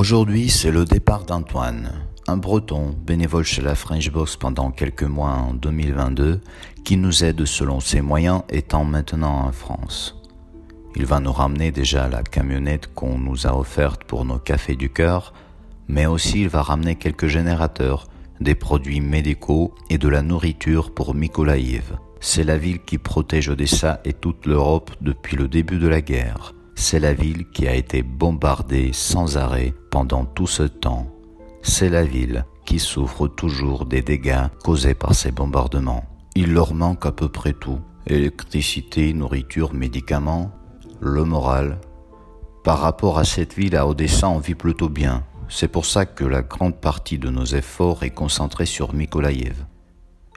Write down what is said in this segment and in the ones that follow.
Aujourd'hui, c'est le départ d'Antoine, un breton bénévole chez la French Box pendant quelques mois en 2022, qui nous aide selon ses moyens étant maintenant en France. Il va nous ramener déjà la camionnette qu'on nous a offerte pour nos cafés du cœur, mais aussi il va ramener quelques générateurs, des produits médicaux et de la nourriture pour Mykolaïv. C'est la ville qui protège Odessa et toute l'Europe depuis le début de la guerre. C'est la ville qui a été bombardée sans arrêt pendant tout ce temps. C'est la ville qui souffre toujours des dégâts causés par ces bombardements. Il leur manque à peu près tout. Électricité, nourriture, médicaments, le moral. Par rapport à cette ville à Odessa, on vit plutôt bien. C'est pour ça que la grande partie de nos efforts est concentrée sur Mykolaïev.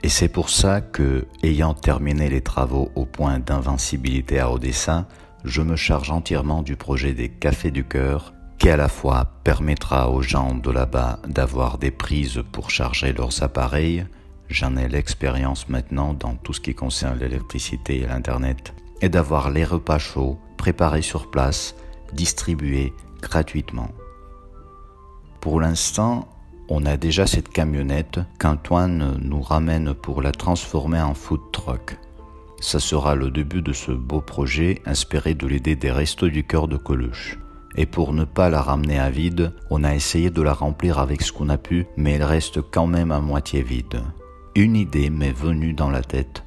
Et c'est pour ça que, ayant terminé les travaux au point d'invincibilité à Odessa, je me charge entièrement du projet des Cafés du Cœur, qui à la fois permettra aux gens de là-bas d'avoir des prises pour charger leurs appareils, j'en ai l'expérience maintenant dans tout ce qui concerne l'électricité et l'Internet, et d'avoir les repas chauds préparés sur place, distribués gratuitement. Pour l'instant, on a déjà cette camionnette qu'Antoine nous ramène pour la transformer en food truck. Ça sera le début de ce beau projet inspiré de l'idée des restos du cœur de Coluche. Et pour ne pas la ramener à vide, on a essayé de la remplir avec ce qu'on a pu, mais elle reste quand même à moitié vide. Une idée m'est venue dans la tête.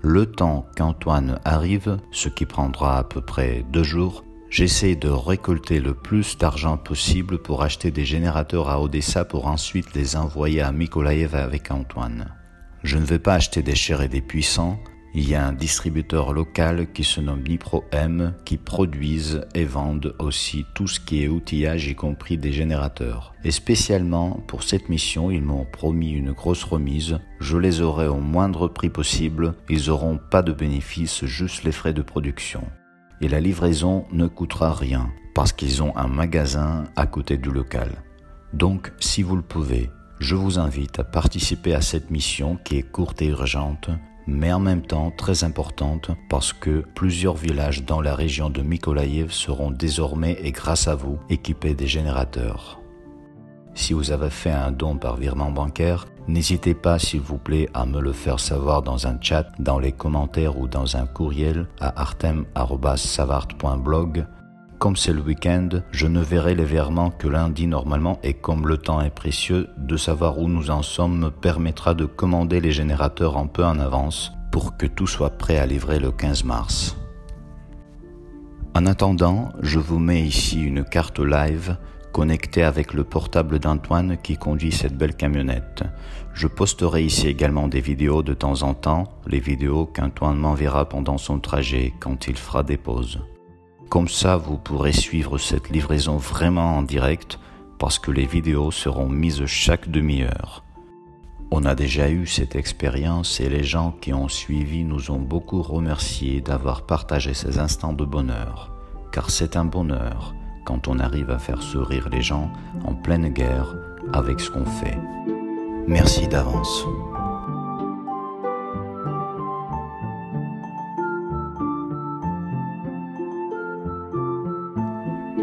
Le temps qu'Antoine arrive, ce qui prendra à peu près deux jours, J'essaie de récolter le plus d'argent possible pour acheter des générateurs à Odessa pour ensuite les envoyer à Mykolaïev avec Antoine. Je ne vais pas acheter des chers et des puissants. Il y a un distributeur local qui se nomme Nipro M qui produisent et vendent aussi tout ce qui est outillage, y compris des générateurs. Et spécialement pour cette mission, ils m'ont promis une grosse remise. Je les aurai au moindre prix possible. Ils n'auront pas de bénéfices, juste les frais de production et la livraison ne coûtera rien parce qu'ils ont un magasin à côté du local. Donc, si vous le pouvez, je vous invite à participer à cette mission qui est courte et urgente, mais en même temps très importante parce que plusieurs villages dans la région de Mykolaïev seront désormais et grâce à vous équipés des générateurs. Si vous avez fait un don par virement bancaire, n'hésitez pas s'il vous plaît à me le faire savoir dans un chat, dans les commentaires ou dans un courriel à artem.savart.blog. Comme c'est le week-end, je ne verrai les virements que lundi normalement et comme le temps est précieux, de savoir où nous en sommes me permettra de commander les générateurs un peu en avance pour que tout soit prêt à livrer le 15 mars. En attendant, je vous mets ici une carte live connecté avec le portable d'Antoine qui conduit cette belle camionnette. Je posterai ici également des vidéos de temps en temps, les vidéos qu'Antoine m'enverra pendant son trajet quand il fera des pauses. Comme ça, vous pourrez suivre cette livraison vraiment en direct parce que les vidéos seront mises chaque demi-heure. On a déjà eu cette expérience et les gens qui ont suivi nous ont beaucoup remercié d'avoir partagé ces instants de bonheur, car c'est un bonheur quand on arrive à faire sourire les gens en pleine guerre avec ce qu'on fait. Merci d'avance.